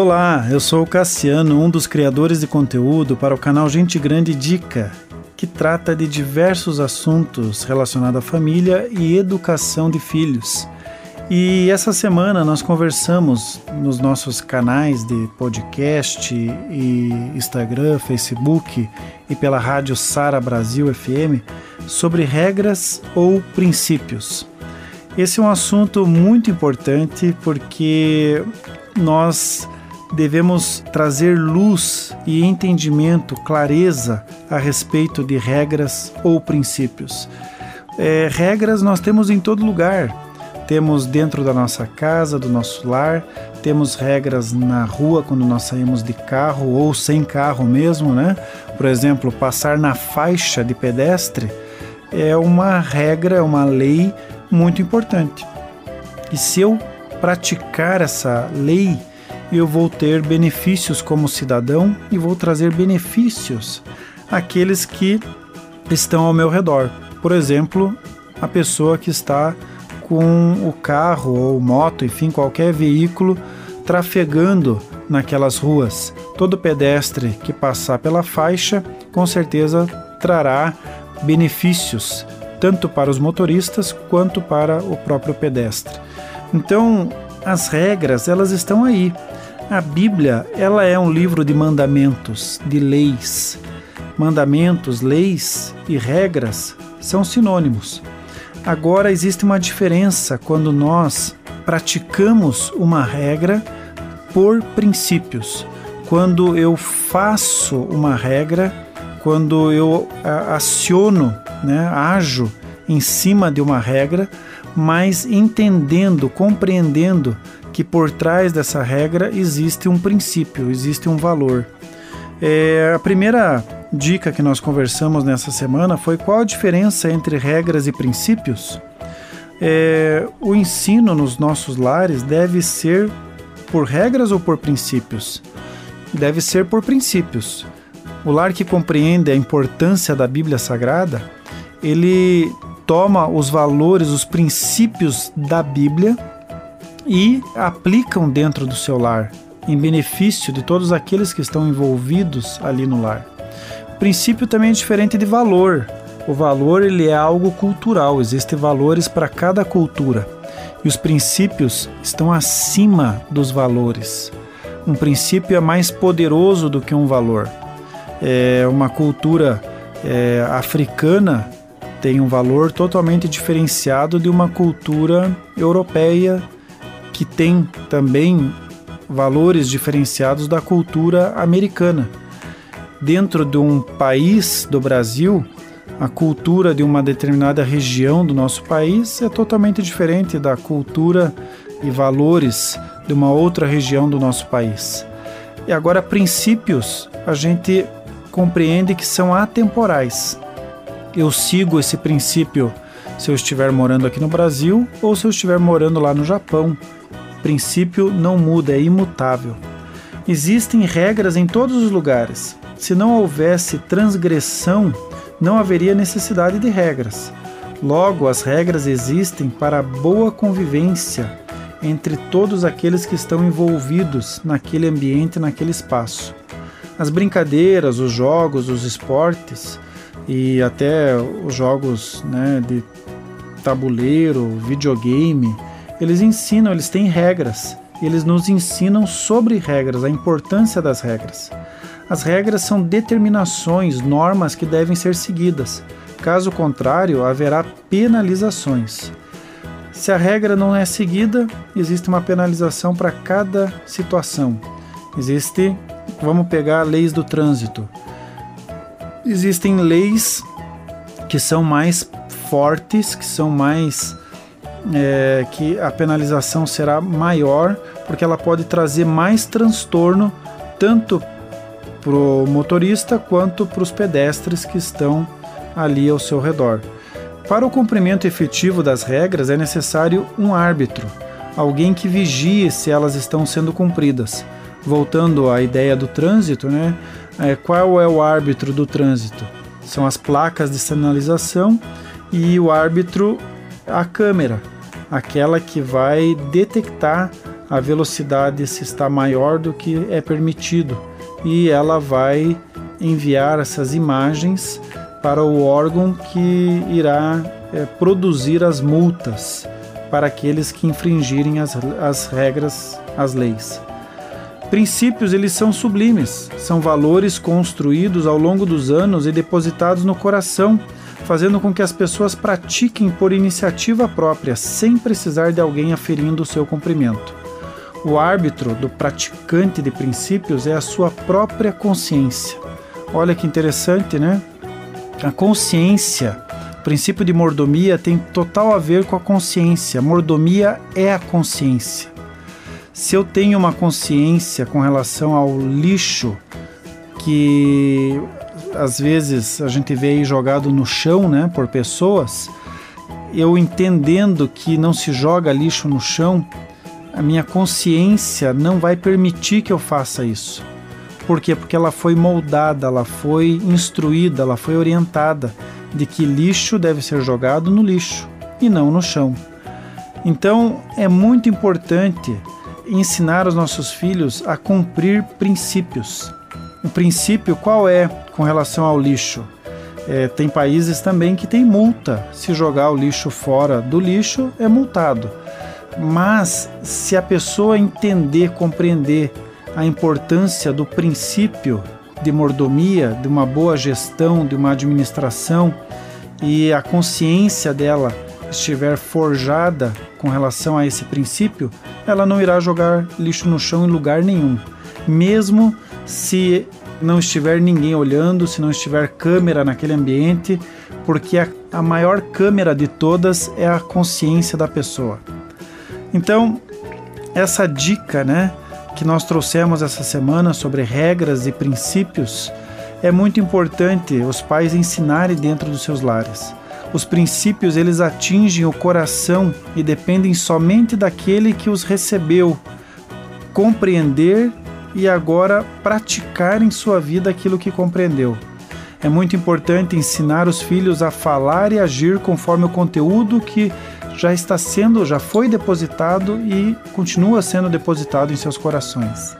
Olá, eu sou o Cassiano, um dos criadores de conteúdo para o canal Gente Grande Dica, que trata de diversos assuntos relacionados à família e educação de filhos. E essa semana nós conversamos nos nossos canais de podcast e Instagram, Facebook e pela rádio Sara Brasil FM sobre regras ou princípios. Esse é um assunto muito importante porque nós devemos trazer luz e entendimento, clareza a respeito de regras ou princípios. É, regras nós temos em todo lugar. Temos dentro da nossa casa, do nosso lar, temos regras na rua quando nós saímos de carro ou sem carro mesmo, né? Por exemplo, passar na faixa de pedestre é uma regra, é uma lei muito importante. E se eu praticar essa lei, eu vou ter benefícios como cidadão e vou trazer benefícios àqueles que estão ao meu redor. Por exemplo, a pessoa que está com o carro ou moto, enfim, qualquer veículo trafegando naquelas ruas. Todo pedestre que passar pela faixa, com certeza trará benefícios tanto para os motoristas quanto para o próprio pedestre. Então, as regras, elas estão aí. A Bíblia, ela é um livro de mandamentos, de leis. Mandamentos, leis e regras são sinônimos. Agora existe uma diferença quando nós praticamos uma regra por princípios. Quando eu faço uma regra, quando eu aciono, né, ajo em cima de uma regra, mas entendendo, compreendendo que por trás dessa regra existe um princípio, existe um valor. É, a primeira dica que nós conversamos nessa semana foi qual a diferença entre regras e princípios. É, o ensino nos nossos lares deve ser por regras ou por princípios? Deve ser por princípios. O lar que compreende a importância da Bíblia Sagrada, ele toma os valores, os princípios da Bíblia e aplicam dentro do seu lar, em benefício de todos aqueles que estão envolvidos ali no lar. O princípio também é diferente de valor. O valor ele é algo cultural, existem valores para cada cultura. E os princípios estão acima dos valores. Um princípio é mais poderoso do que um valor. É uma cultura é, africana tem um valor totalmente diferenciado de uma cultura europeia que tem também valores diferenciados da cultura americana. Dentro de um país do Brasil, a cultura de uma determinada região do nosso país é totalmente diferente da cultura e valores de uma outra região do nosso país. E agora, princípios, a gente compreende que são atemporais. Eu sigo esse princípio se eu estiver morando aqui no Brasil ou se eu estiver morando lá no Japão princípio não muda, é imutável. Existem regras em todos os lugares. Se não houvesse transgressão, não haveria necessidade de regras. Logo, as regras existem para a boa convivência entre todos aqueles que estão envolvidos naquele ambiente, naquele espaço. As brincadeiras, os jogos, os esportes e até os jogos né, de tabuleiro, videogame, eles ensinam, eles têm regras. Eles nos ensinam sobre regras, a importância das regras. As regras são determinações, normas que devem ser seguidas. Caso contrário, haverá penalizações. Se a regra não é seguida, existe uma penalização para cada situação. Existe, vamos pegar leis do trânsito. Existem leis que são mais fortes, que são mais é, que a penalização será maior, porque ela pode trazer mais transtorno tanto para o motorista quanto para os pedestres que estão ali ao seu redor. Para o cumprimento efetivo das regras é necessário um árbitro, alguém que vigie se elas estão sendo cumpridas. Voltando à ideia do trânsito, né? É, qual é o árbitro do trânsito? São as placas de sinalização e o árbitro a câmera, aquela que vai detectar a velocidade se está maior do que é permitido e ela vai enviar essas imagens para o órgão que irá é, produzir as multas para aqueles que infringirem as, as regras, as leis. Princípios, eles são sublimes, são valores construídos ao longo dos anos e depositados no coração, fazendo com que as pessoas pratiquem por iniciativa própria, sem precisar de alguém aferindo o seu cumprimento. O árbitro do praticante de princípios é a sua própria consciência. Olha que interessante, né? A consciência, o princípio de mordomia tem total a ver com a consciência. Mordomia é a consciência. Se eu tenho uma consciência com relação ao lixo que às vezes a gente vê aí jogado no chão, né, por pessoas, eu entendendo que não se joga lixo no chão, a minha consciência não vai permitir que eu faça isso. Por quê? Porque ela foi moldada, ela foi instruída, ela foi orientada de que lixo deve ser jogado no lixo e não no chão. Então é muito importante ensinar os nossos filhos a cumprir princípios. O princípio qual é com relação ao lixo? É, tem países também que tem multa. Se jogar o lixo fora do lixo, é multado. Mas se a pessoa entender, compreender a importância do princípio de mordomia, de uma boa gestão, de uma administração e a consciência dela estiver forjada com relação a esse princípio, ela não irá jogar lixo no chão em lugar nenhum, mesmo se não estiver ninguém olhando, se não estiver câmera naquele ambiente, porque a, a maior câmera de todas é a consciência da pessoa. Então, essa dica, né, que nós trouxemos essa semana sobre regras e princípios, é muito importante os pais ensinarem dentro dos seus lares. Os princípios eles atingem o coração e dependem somente daquele que os recebeu. Compreender e agora praticar em sua vida aquilo que compreendeu. É muito importante ensinar os filhos a falar e agir conforme o conteúdo que já está sendo, já foi depositado e continua sendo depositado em seus corações.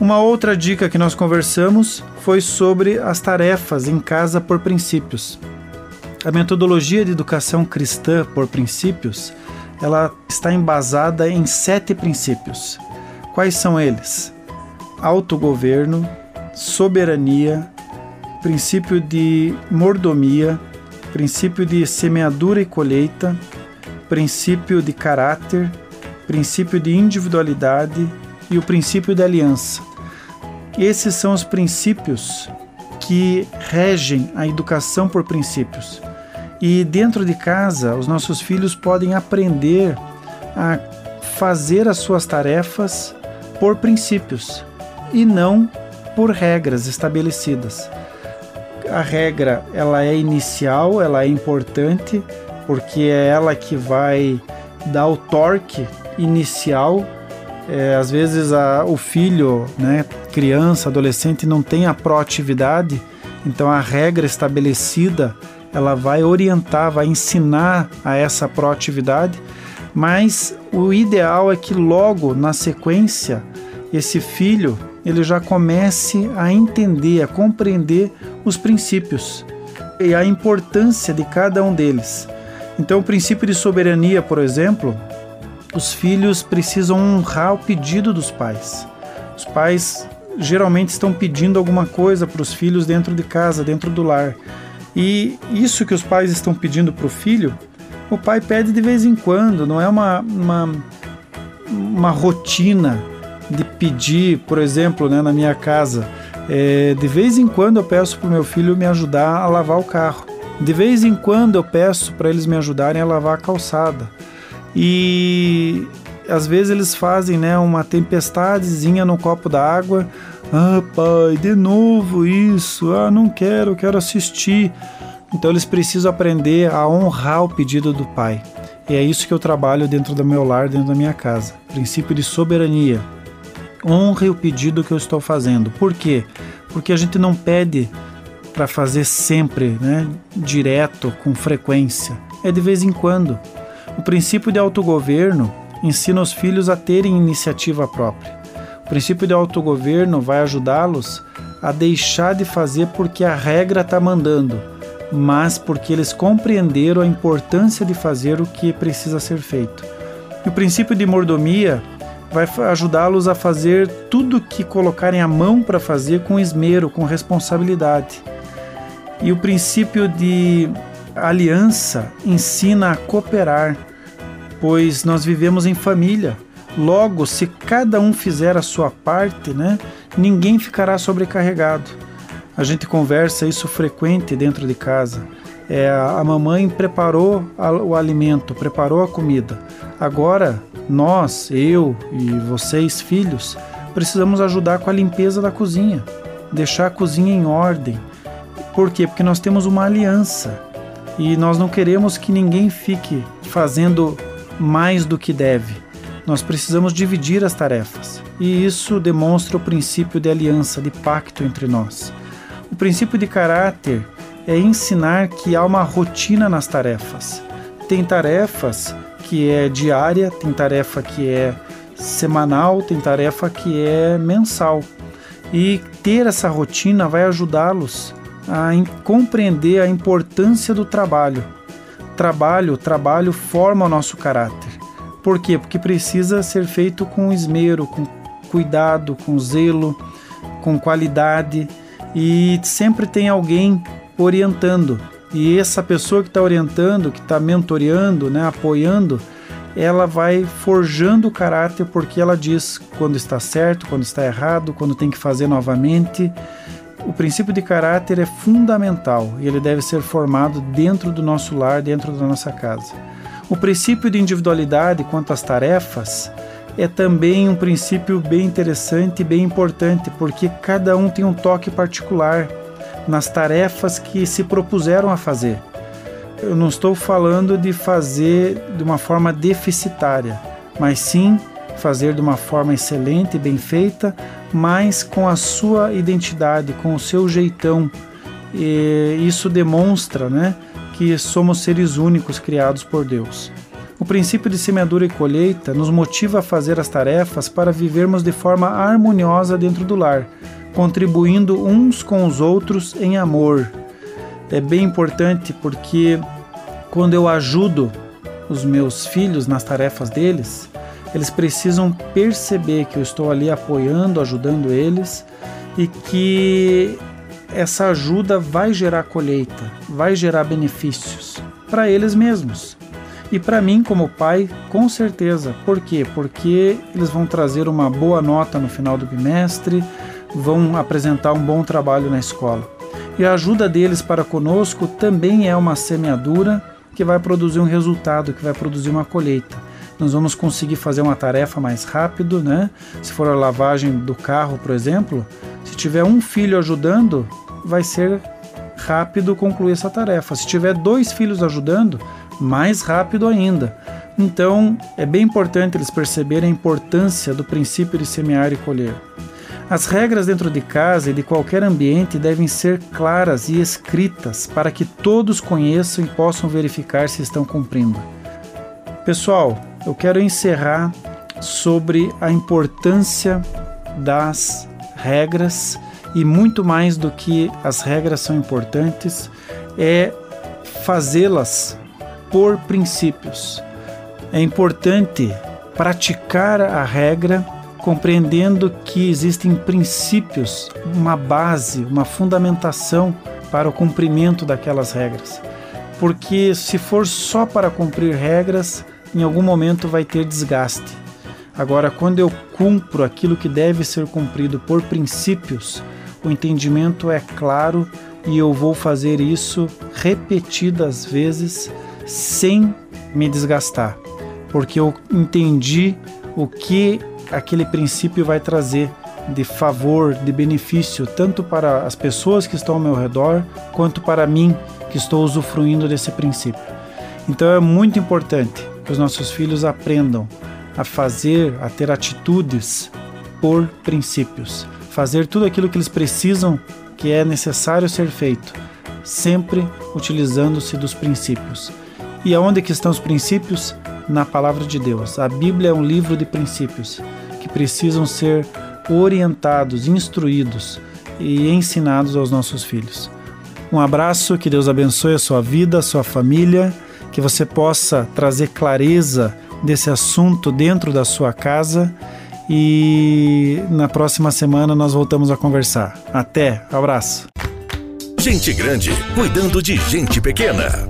Uma outra dica que nós conversamos foi sobre as tarefas em casa por princípios. A metodologia de educação cristã por princípios, ela está embasada em sete princípios. Quais são eles? Autogoverno, soberania, princípio de mordomia, princípio de semeadura e colheita, princípio de caráter, princípio de individualidade e o princípio de aliança. Esses são os princípios que regem a educação por princípios. E dentro de casa, os nossos filhos podem aprender a fazer as suas tarefas por princípios e não por regras estabelecidas. A regra ela é inicial, ela é importante porque é ela que vai dar o torque inicial. É, às vezes a, o filho, né, criança, adolescente, não tem a proatividade, então a regra estabelecida ela vai orientar, vai ensinar a essa proatividade, mas o ideal é que logo na sequência esse filho ele já comece a entender, a compreender os princípios e a importância de cada um deles. Então, o princípio de soberania, por exemplo, os filhos precisam honrar o pedido dos pais. Os pais geralmente estão pedindo alguma coisa para os filhos dentro de casa, dentro do lar. E isso que os pais estão pedindo para o filho, o pai pede de vez em quando, não é uma, uma, uma rotina de pedir, por exemplo, né, na minha casa. É, de vez em quando eu peço para o meu filho me ajudar a lavar o carro. De vez em quando eu peço para eles me ajudarem a lavar a calçada. E às vezes eles fazem né, uma tempestadezinha no copo d'água ah, pai, de novo isso. Ah, não quero, quero assistir. Então eles precisam aprender a honrar o pedido do pai. E é isso que eu trabalho dentro do meu lar, dentro da minha casa. Princípio de soberania. Honre o pedido que eu estou fazendo. Por quê? Porque a gente não pede para fazer sempre, né, direto, com frequência. É de vez em quando. O princípio de autogoverno ensina os filhos a terem iniciativa própria. O princípio de autogoverno vai ajudá-los a deixar de fazer porque a regra está mandando, mas porque eles compreenderam a importância de fazer o que precisa ser feito. E o princípio de mordomia vai ajudá-los a fazer tudo que colocarem a mão para fazer com esmero, com responsabilidade. E o princípio de aliança ensina a cooperar, pois nós vivemos em família. Logo, se cada um fizer a sua parte, né, ninguém ficará sobrecarregado. A gente conversa isso frequente dentro de casa. É, a mamãe preparou o alimento, preparou a comida. Agora, nós, eu e vocês, filhos, precisamos ajudar com a limpeza da cozinha, deixar a cozinha em ordem. Por quê? Porque nós temos uma aliança e nós não queremos que ninguém fique fazendo mais do que deve. Nós precisamos dividir as tarefas e isso demonstra o princípio de aliança, de pacto entre nós. O princípio de caráter é ensinar que há uma rotina nas tarefas. Tem tarefas que é diária, tem tarefa que é semanal, tem tarefa que é mensal. E ter essa rotina vai ajudá-los a compreender a importância do trabalho. Trabalho, trabalho forma o nosso caráter. Por quê? Porque precisa ser feito com esmero, com cuidado, com zelo, com qualidade e sempre tem alguém orientando. E essa pessoa que está orientando, que está mentoreando, né, apoiando, ela vai forjando o caráter porque ela diz quando está certo, quando está errado, quando tem que fazer novamente. O princípio de caráter é fundamental e ele deve ser formado dentro do nosso lar, dentro da nossa casa. O princípio de individualidade quanto às tarefas é também um princípio bem interessante e bem importante, porque cada um tem um toque particular nas tarefas que se propuseram a fazer. Eu não estou falando de fazer de uma forma deficitária, mas sim fazer de uma forma excelente e bem feita, mas com a sua identidade, com o seu jeitão. E isso demonstra né, que somos seres únicos criados por Deus. O princípio de semeadura e colheita nos motiva a fazer as tarefas para vivermos de forma harmoniosa dentro do lar, contribuindo uns com os outros em amor. É bem importante porque quando eu ajudo os meus filhos nas tarefas deles, eles precisam perceber que eu estou ali apoiando, ajudando eles e que essa ajuda vai gerar colheita, vai gerar benefícios para eles mesmos. E para mim, como pai, com certeza. Por quê? Porque eles vão trazer uma boa nota no final do bimestre, vão apresentar um bom trabalho na escola. E a ajuda deles para conosco também é uma semeadura que vai produzir um resultado, que vai produzir uma colheita. Nós vamos conseguir fazer uma tarefa mais rápido, né? Se for a lavagem do carro, por exemplo, se tiver um filho ajudando, vai ser rápido concluir essa tarefa. Se tiver dois filhos ajudando, mais rápido ainda. Então, é bem importante eles perceberem a importância do princípio de semear e colher. As regras dentro de casa e de qualquer ambiente devem ser claras e escritas para que todos conheçam e possam verificar se estão cumprindo. Pessoal, eu quero encerrar sobre a importância das regras e muito mais do que as regras são importantes é fazê-las por princípios. É importante praticar a regra compreendendo que existem princípios, uma base, uma fundamentação para o cumprimento daquelas regras. Porque se for só para cumprir regras, em algum momento vai ter desgaste. Agora, quando eu cumpro aquilo que deve ser cumprido por princípios, o entendimento é claro e eu vou fazer isso repetidas vezes sem me desgastar, porque eu entendi o que aquele princípio vai trazer de favor, de benefício, tanto para as pessoas que estão ao meu redor, quanto para mim que estou usufruindo desse princípio. Então é muito importante que os nossos filhos aprendam a fazer, a ter atitudes por princípios, fazer tudo aquilo que eles precisam, que é necessário ser feito, sempre utilizando-se dos princípios. E aonde que estão os princípios? na palavra de Deus. A Bíblia é um livro de princípios que precisam ser orientados, instruídos e ensinados aos nossos filhos. Um abraço, que Deus abençoe a sua vida, a sua família, que você possa trazer clareza desse assunto dentro da sua casa e na próxima semana nós voltamos a conversar. Até, abraço. Gente grande cuidando de gente pequena.